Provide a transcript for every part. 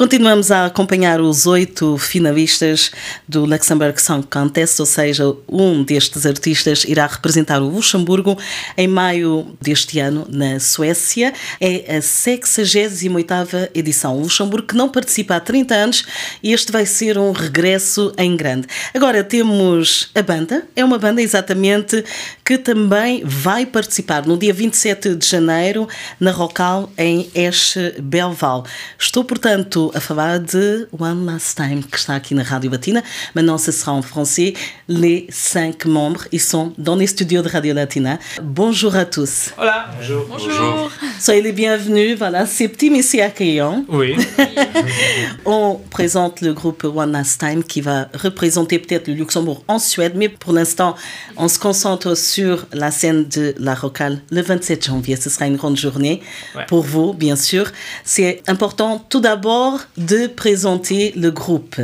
Continuamos a acompanhar os oito finalistas do Luxembourg Song Contest, ou seja, um destes artistas irá representar o Luxemburgo em maio deste ano na Suécia. É a 68ª edição. O Luxemburgo que não participa há 30 anos e este vai ser um regresso em grande. Agora temos a banda, é uma banda exatamente que também vai participar no dia 27 de janeiro na Rocal em Eche Belval. Estou, portanto, à falar de One Last Time, qui está aqui na Radio Latina. Maintenant, ce sera en français. Les cinq membres, ils sont dans les studios de Radio Latina. Bonjour à tous. Hola. Bonjour. Bonjour. Soyez les bienvenus. Voilà, c'est petit mais c'est accueillant. Oui. On présente le groupe One Last Time qui va représenter peut-être le Luxembourg en Suède, mais pour l'instant, on se concentre sur la scène de la Rocale le 27 janvier. Ce sera une grande journée Ouais. pour vous, bien sûr. C'est important tout d'abord de présenter le groupe.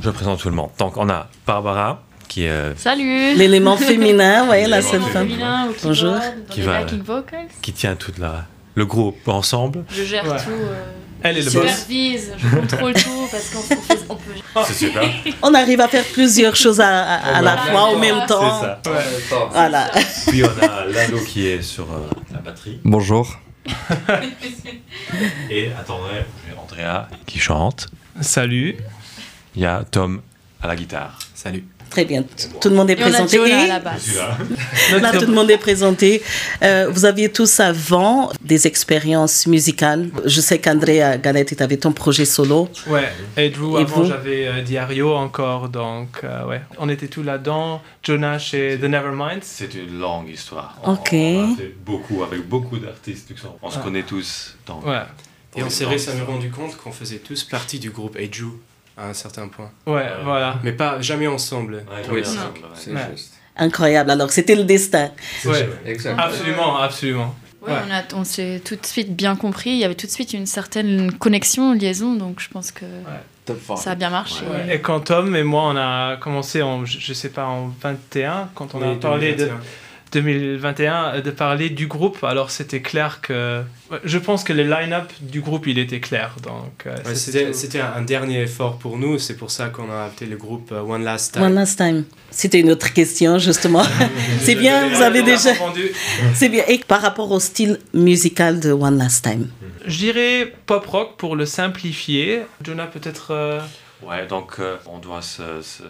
Je présente tout le monde. Donc, on a Barbara, qui est, euh, Salut L'élément féminin, ouais, la seule femme. Féminin au Bonjour. keyboard, dans Qui les va- backing vocals. qui tient tout la, le groupe ensemble. Je gère Ouais. tout. euh, Elle est je le boss. supervise, je contrôle tout parce qu'on peut. C'est super. On arrive à faire plusieurs choses à, à- à la fois, en même C'est temps. ça. Voilà. Puis, on a Lalo qui est sur euh, la batterie. Bonjour. Et attendez, j'ai Andrea qui chante. Salut. Il y a Tom à la guitare. Salut. Très bien. Tout le monde est Et on a présenté. À la basse. Là, tout le monde est présenté. Euh, vous aviez tous avant des expériences musicales. Je sais qu'Andrea Galette, tu avais ton projet solo. Ouais. Et Drew, Et avant vous j'avais euh, Diario encore, donc euh, ouais. On était tous là-dedans. Jonah chez The Neverminds. C'est une longue histoire. Ok. On a fait beaucoup avec beaucoup d'artistes. On se Ah. connaît tous. Donc, Ouais. Et on s'est récemment rendu compte qu'on faisait tous partie du groupe Eju à un certain point. Ouais, voilà. Mais pas jamais ensemble. Ouais, Oui, ouais, c'est- ouais. C'est Ouais. juste. Incroyable. Alors, c'était le destin. Ouais. Exact. Absolument, absolument. Ouais, Ouais. on, a, on s'est tout de suite bien compris. Il y avait tout de suite une certaine connexion, liaison, donc je pense que ça a bien marché. Ouais. Et quand Tom et moi on a commencé en, je je sais pas, en 21, quand on a parlé de 2021. 2021, euh, de parler du groupe, alors c'était clair que. Je pense que le line-up du groupe il était clair. Donc, euh, Ouais, c'était un dernier effort pour nous, c'est pour ça qu'on a appelé le groupe euh, One Last Time. One last time. C'était une autre question, justement. C'est bien, vous avez déjà. répondu. C'est bien. Et par rapport au style musical de One Last Time? Je dirais pop rock pour le simplifier. Jonah peut-être. euh, Ouais, donc euh, on doit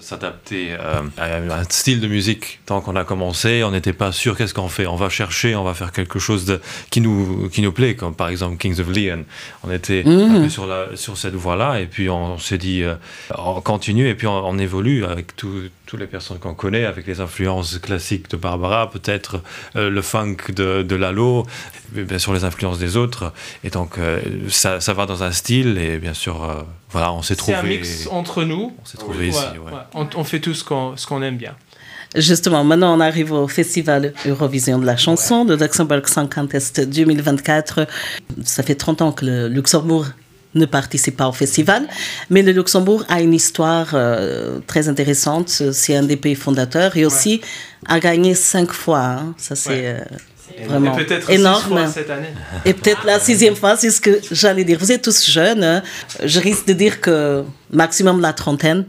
s'adapter euh, à un style de musique. Tant qu'on a commencé, on n'était pas sûr qu'est-ce qu'on fait? On va chercher, on va faire quelque chose de, qui, nous, qui nous plaît, comme par exemple Kings of Leon. On était un peu sur, la, sur cette voie-là, et puis on, s'est dit, euh, on continue, et puis on, on évolue avec tout- toutes les personnes qu'on connaît, avec les influences classiques de Barbara, peut-être le funk de, de Lalo, bien sûr les influences des autres. Et donc ça, ça va dans un style, et bien sûr, voilà, on s'est trouvé. Entre nous. On s'est trouvé ici, Ouais, ouais. ouais. On, on fait tout ce qu'on ce qu'on aime bien. Justement, maintenant on arrive au Festival Eurovision de la chanson, de Luxembourg Song Contest 2024. Ça fait 30 ans que le Luxembourg ne participe pas au festival, mais le Luxembourg a une histoire euh, très intéressante. C'est un des pays fondateurs et aussi a gagné cinq fois. hein. Ça, c'est Ouais. euh, vraiment Et peut-être six énorme. fois cette année. Et peut-être la sixième fois, c'est ce que j'allais dire. Vous êtes tous jeunes. hein. Je risque de dire que maximum la trentaine.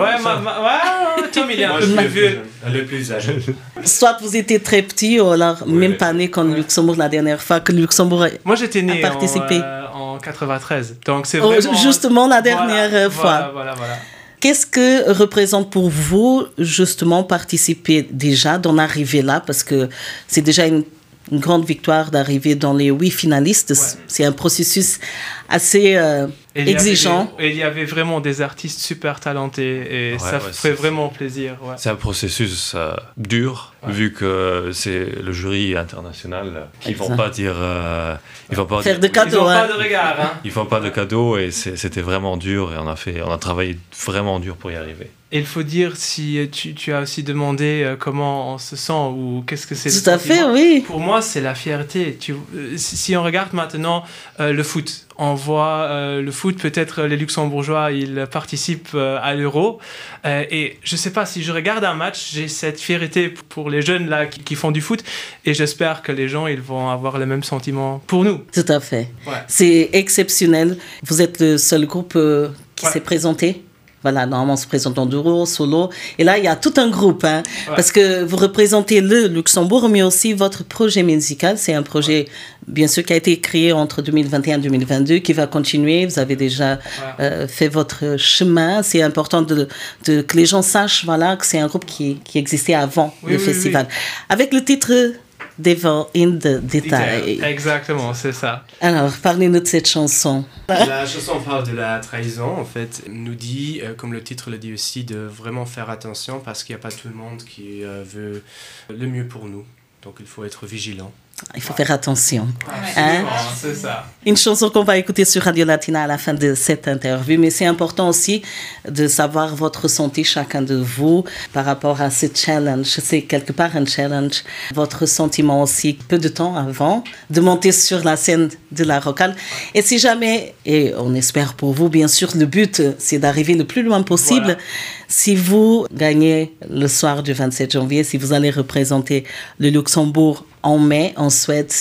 Ouais, ma, ma- ouais, Tom il est un peu plus vieux. le, le plus âgé. Soit vous étiez très petit, ou alors même pas né comme le Luxembourg la dernière fois que le Luxembourg a- Moi j'étais né A en, participé. euh, en 93. Donc c'est Oh, vraiment. justement la dernière euh, Voilà, fois. voilà, voilà. Qu'est-ce que représente pour vous justement participer déjà d'en arriver là? Parce que c'est déjà une, une grande victoire d'arriver dans les huit finalistes. Ouais. C'est un processus assez euh, Et avait exigeant. Et il y avait vraiment des artistes super talentés et Ouais, ça ouais, fait vraiment plaisir. Ouais. C'est un processus euh, dur, Ouais. vu que c'est le jury international qui vont Exact. pas dire, euh, ils vont pas Faire dire- de Ils cadeaux. n'ont hein. pas de regard. Hein. ils font pas de cadeaux et c'était vraiment dur et on a fait, on a travaillé vraiment dur pour y arriver. Et il faut dire si tu, tu as aussi demandé euh, comment on se sent ou qu'est-ce que c'est. Tout à fait, oui. Pour moi, c'est la fierté. Tu, si on regarde maintenant le foot, on voit le foot, peut-être les Luxembourgeois, ils participent à l'Euro. et je sais pas, si je regarde un match, j'ai cette fierté pour les jeunes là qui, font du foot. Et j'espère que les gens, ils vont avoir le même sentiment pour nous. Tout à fait. C'est exceptionnel. Vous êtes le seul groupe euh, qui s'est présenté voilà, normalement, on se présente en duo, solo. Et là, il y a tout un groupe, hein, parce que vous représentez le Luxembourg, mais aussi votre projet musical. C'est un projet, bien sûr, qui a été créé entre 2021 et 2022, qui va continuer. Vous avez déjà euh, fait votre chemin. C'est important de, de, que les gens sachent, voilà, que c'est un groupe qui, qui existait avant le festival. Avec le titre Devil in the Detail. Exactement, c'est ça. Alors, parlez-nous de cette chanson. La chanson parle de la trahison, en fait, nous dit, euh, comme le titre le dit aussi, de vraiment faire attention parce qu'il n'y a pas tout le monde qui euh, veut le mieux pour nous. Donc il faut être vigilant. Il faut faire attention. Hein? Ça. Une chanson qu'on va écouter sur Radio Latina à la fin de cette interview, mais c'est important aussi de savoir votre ressenti, chacun de vous, par rapport à ce challenge. C'est quelque part un challenge. Votre sentiment aussi, peu de temps avant, de monter sur la scène de la rocale. Et si jamais, et on espère pour vous, bien sûr, le but, c'est d'arriver le plus loin possible. Si vous gagnez le soir du 27 janvier, si vous allez représenter le Luxembourg en mai, en Suède,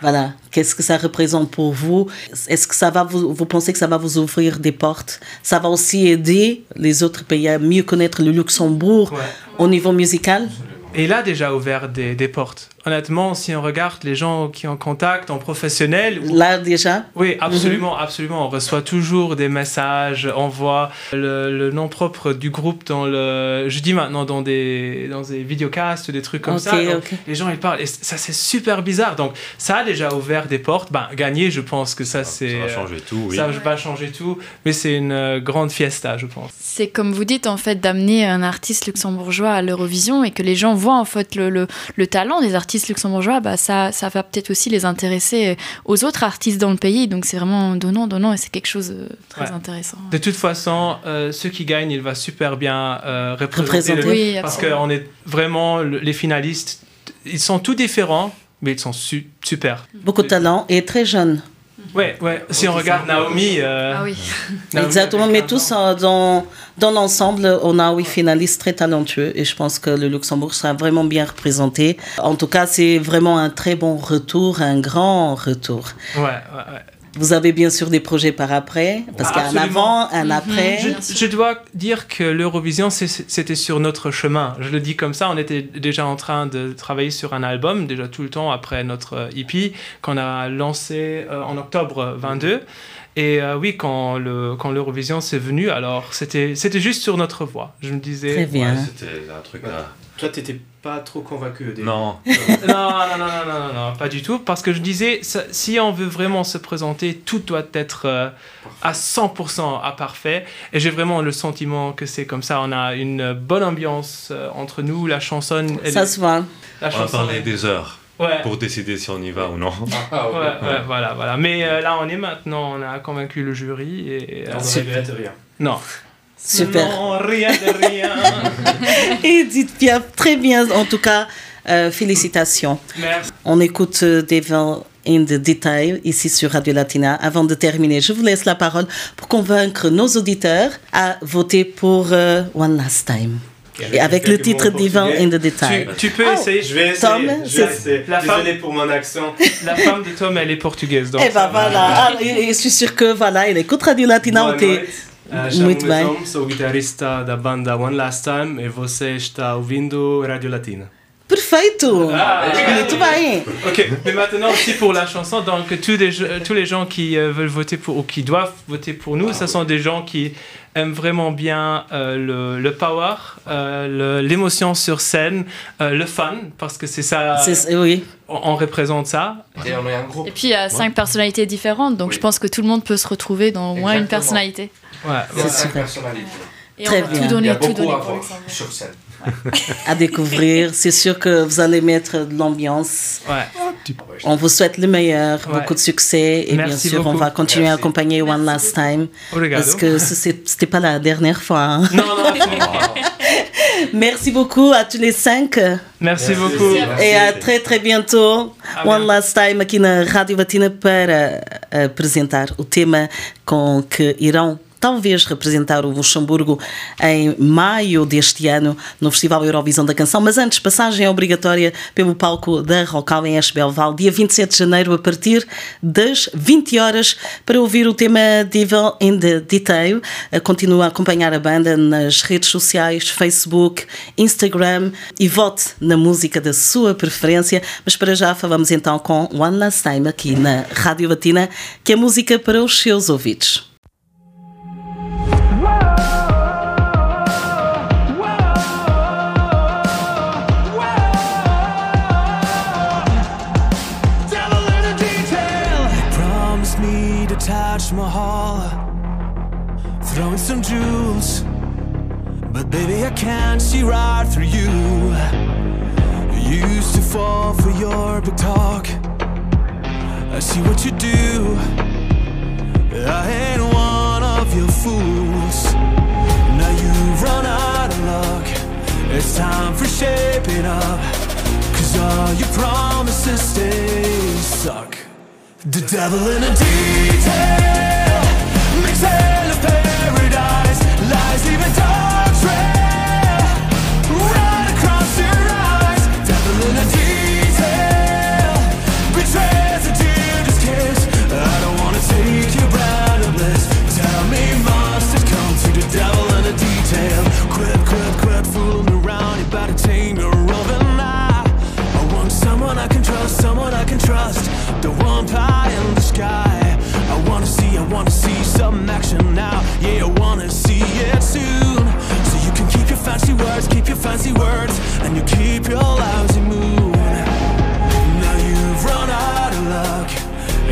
voilà, qu'est-ce que ça représente pour vous? Est-ce que ça va vous, vous pensez que ça va vous ouvrir des portes? Ça va aussi aider les autres pays à mieux connaître le Luxembourg au niveau musical? Et là déjà ouvert des, des portes honnêtement, si on regarde les gens qui ont contact en professionnel. Là déjà Oui, absolument, absolument. On reçoit toujours des messages, on voit le, nom propre du groupe dans le. Je dis maintenant dans des, dans des vidéocasts, des trucs comme ça. Les gens ils parlent et ça c'est super bizarre. Donc ça a déjà ouvert des portes. Ben, gagner, je pense que ça c'est. Ça va changer tout, oui. Ça va changer tout, mais c'est une euh, grande fiesta, je pense. C'est comme vous dites en fait d'amener un artiste luxembourgeois à l'Eurovision et que les gens voient en fait le, le, le talent des artistes artistes luxembourgeois, bah, ça, ça va peut-être aussi les intéresser aux autres artistes dans le pays. Donc c'est vraiment donnant, donnant et c'est quelque chose de très intéressant. De toute façon, euh, ceux qui gagnent, il va super bien euh, représenter. Oui, parce qu'on est vraiment les finalistes. Ils sont tous différents, mais ils sont super. Beaucoup de talent et très jeunes. Ouais, ouais. Si on regarde Naomi. Euh, ah oui. Exactement, mais tous dans, dans l'ensemble, on a oui finalistes très talentueux et je pense que le Luxembourg sera vraiment bien représenté. En tout cas, c'est vraiment un très bon retour, un grand retour. Ouais, ouais, ouais. Vous avez bien sûr des projets par après, parce qu'il y a un avant, un mhm. après. Je, dois dire que l'Eurovision, c'était sur notre chemin. Je le dis comme ça, on était déjà en train de travailler sur un album, déjà tout le temps après notre EP, qu'on a lancé euh, en octobre 22. Et euh, oui, quand le quand l'Eurovision s'est venu, alors c'était c'était juste sur notre voie. Je me disais. Très bien. c'était un truc là. Toi, t'étais pas trop convaincu au début. Non. non, non, non, non, non, non, pas du tout. Parce que je disais, si on veut vraiment se présenter, tout doit être euh, à 100% à parfait. Et j'ai vraiment le sentiment que c'est comme ça. On a une bonne ambiance euh, entre nous, la chanson. Ça se voit. on va parler des heures. Pour décider si on y va ou non. Ah, ouais, ouais, voilà, voilà. Mais euh, là, on est maintenant, on a convaincu le jury et. on ne rien. Non. Super. Non, rien de rien. Edith Piaf, très bien. En tout cas, euh, félicitations. Merci. On écoute euh, Devil in the Detail ici sur Radio Latina. Avant de terminer, je vous laisse la parole pour convaincre nos auditeurs à voter pour euh, One Last Time. Et avec le titre Divin in the Detail. Tu, peux essayer. Je vais essayer. Tom, je vais essayer. La Désolé pour mon accent. La femme de Tom, elle est portugaise. Donc eh ben voilà. Ah, je suis sûr que voilà, il écoute Radio Latina. Uh, Muito bem. Tom, sou guitarrista da banda One Last Time e você está ouvindo Radio Latina. Perfeito! Ah, Muito bem! Ok, mais maintenant aussi pour la chanson, donc tous les, tous les gens qui euh, veulent voter pour, ou qui doivent voter pour nous, ce sont des gens qui aiment vraiment bien euh, le, le, power, euh, l'émotion sur scène, euh, le fun, parce que c'est ça. Oui. On, on, représente ça. Et on est un groupe. Et puis il y a cinq personnalités différentes, donc oui. je pense que tout le monde peut se retrouver dans au moins une personnalité. Ouais, c'est super. Et Très on va bien. tout donner, tout donner pour sur scène. à découvrir. C'est sûr que vous allez mettre de l'ambiance. Ouais. On vous souhaite le meilleur, beaucoup de succès et bien sûr, on va continuer à accompagner One Last Time. Parce que ce n'était pas la dernière fois. Hein. Non, non, Merci beaucoup à tous les cinq. Merci, beaucoup. Et à très, très bientôt. One Last Time aqui na Rádio Batina para apresentar o tema com que irão talvez representar o Luxemburgo em maio deste ano no Festival Eurovisão da Canção, mas antes, passagem obrigatória pelo palco da Rocal em Esbelval, dia 27 de janeiro, a partir das 20 horas, para ouvir o tema Devil in the Detail. Continua a acompanhar a banda nas redes sociais, Facebook, Instagram e vote na música da sua preferência. Mas para já falamos então com One Last Time aqui na Rádio Latina, que é música para os seus ouvidos. Throwing some jewels. But baby I can't see right through you. You used to fall for your big talk. I see what you do. I ain't one of your fools. Now you've run out of luck. It's time for shaping up. Cause all your promises stay suck The devil in a detail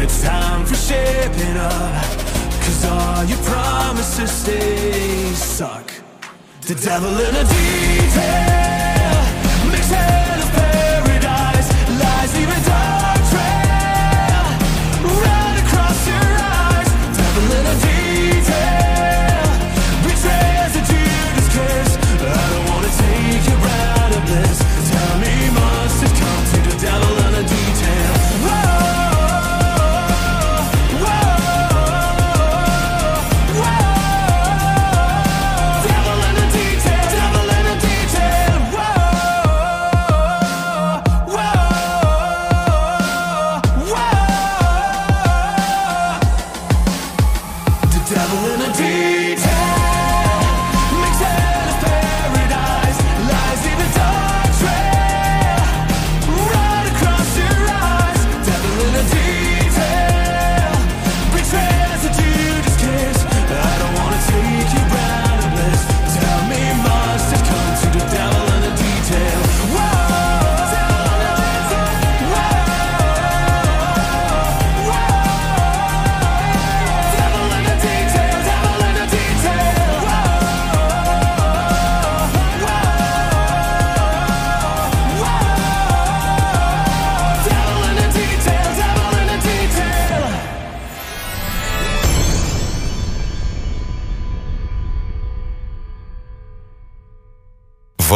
It's time for shaping up Cause all your promises stay suck The devil in a detail Makes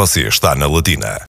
Você está na Latina.